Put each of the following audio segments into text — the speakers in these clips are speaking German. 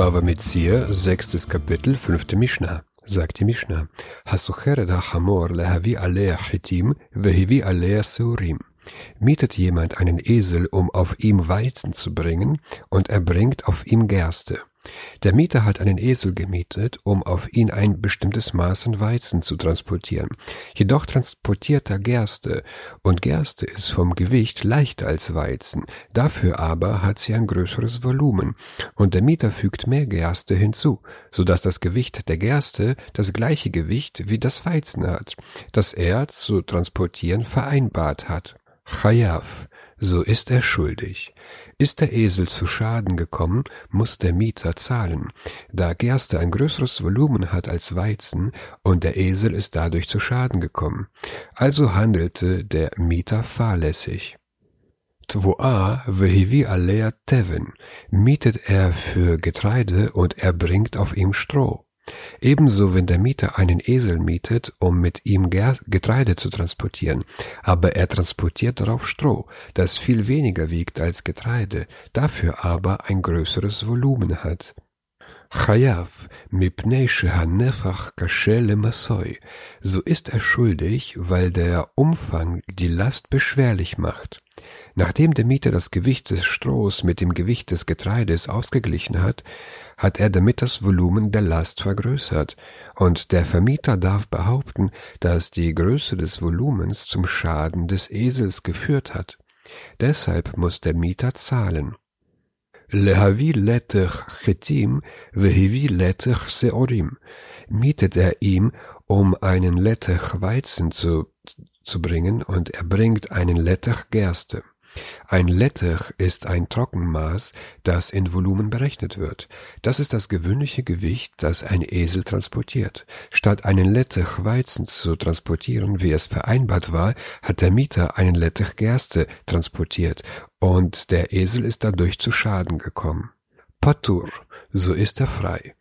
Bava Metzir, sechstes Kapitel, fünfte Mishnah. Sagt die Mishnah, Hasucheret ha-chamor lehavi alea chitim vehivi alea seurim. Mietet jemand einen Esel, um auf ihm Weizen zu bringen, und er bringt auf ihm Gerste. Der Mieter hat einen Esel gemietet, um auf ihn ein bestimmtes Maß an Weizen zu transportieren. Jedoch transportiert er Gerste, und Gerste ist vom Gewicht leichter als Weizen, dafür aber hat sie ein größeres Volumen, und der Mieter fügt mehr Gerste hinzu, so dass das Gewicht der Gerste das gleiche Gewicht wie das Weizen hat, das er zu transportieren vereinbart hat. Chayav, so ist er schuldig. Ist der Esel zu Schaden gekommen, muss der Mieter zahlen, da Gerste ein größeres Volumen hat als Weizen und der Esel ist dadurch zu Schaden gekommen. Also handelte der Mieter fahrlässig. Tvoa vehivi alea teven, mietet er für Getreide und er bringt auf ihm Stroh. Ebenso, wenn der Mieter einen Esel mietet, um mit ihm Getreide zu transportieren, aber er transportiert darauf Stroh, das viel weniger wiegt als Getreide, dafür aber ein größeres Volumen hat. Chayav, mipnei shehanefach kashe lemasoi. So ist er schuldig, weil der Umfang die Last beschwerlich macht. Nachdem der Mieter das Gewicht des Strohs mit dem Gewicht des Getreides ausgeglichen hat, hat er damit das Volumen der Last vergrößert, und der Vermieter darf behaupten, dass die Größe des Volumens zum Schaden des Esels geführt hat. Deshalb muss der Mieter zahlen. Lehavi letech chetim vehivi letech seorim. Mietet er ihm, um einen Lettech Weizen zu, zu bringen, und er bringt einen Lettech Gerste. Ein Lettich ist ein Trockenmaß, das in Volumen berechnet wird. Das ist das gewöhnliche Gewicht, das ein Esel transportiert. Statt einen Lettich Weizen zu transportieren, wie es vereinbart war, hat der Mieter einen Lettich Gerste transportiert und der Esel ist dadurch zu Schaden gekommen. Patur, so ist er frei.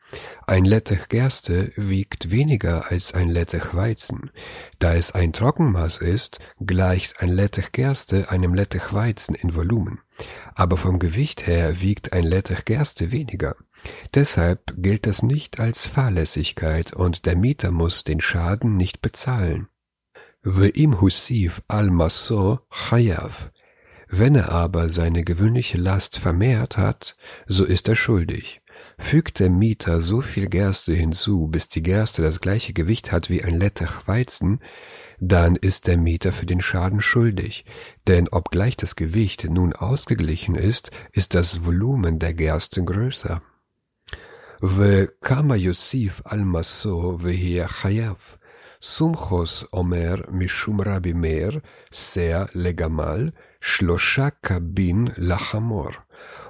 Ein Lettich Gerste wiegt weniger als ein Lettich Weizen. Da es ein Trockenmaß ist, gleicht ein Lettich Gerste einem Lettich Weizen in Volumen. Aber vom Gewicht her wiegt ein Lettich Gerste weniger. Deshalb gilt das nicht als Fahrlässigkeit und der Mieter muss den Schaden nicht bezahlen. Ve'im husiv al maso chayav. Wenn er aber seine gewöhnliche Last vermehrt hat, so ist er schuldig. Fügt der Mieter so viel Gerste hinzu, bis die Gerste das gleiche Gewicht hat wie ein Lettach Weizen, dann ist der Mieter für den Schaden schuldig, denn obgleich das Gewicht nun ausgeglichen ist, ist das Volumen der Gerste größer. וכמה יוסיף על מסו ויהיה חייב. סומכוס אומר משום רבי מאיר, סע לגמל, Shlosha kabin lachamor.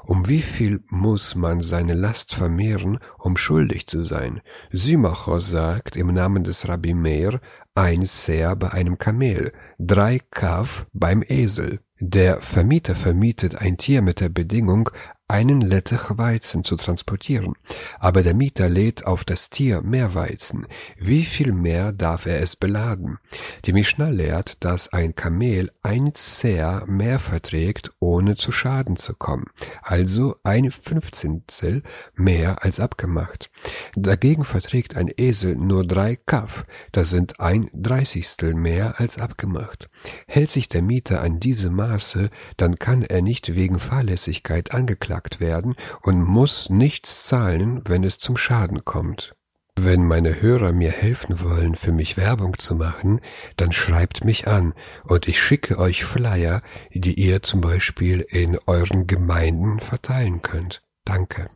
Um wie viel muss man seine Last vermehren, um schuldig zu sein? Symacho sagt im Namen des Rabbi Meir ein Seher bei einem Kamel, drei Kaf beim Esel. Der Vermieter vermietet ein Tier mit der Bedingung, einen Lettich Weizen zu transportieren. Aber der Mieter lädt auf das Tier mehr Weizen. Wie viel mehr darf er es beladen? Die Mishnah lehrt, dass ein Kamel ein Zehr mehr verträgt, ohne zu Schaden zu kommen. Also ein Fünfzehntel mehr als abgemacht. Dagegen verträgt ein Esel nur drei Kaf. Das sind ein Dreißigstel mehr als abgemacht. Hält sich der Mieter an diese Maße, dann kann er nicht wegen Fahrlässigkeit angeklagt angeklagt werden und muss nichts zahlen, wenn es zum Schaden kommt. Wenn meine Hörer mir helfen wollen, für mich Werbung zu machen, dann schreibt mich an und ich schicke euch Flyer, die ihr zum Beispiel in euren Gemeinden verteilen könnt. Danke.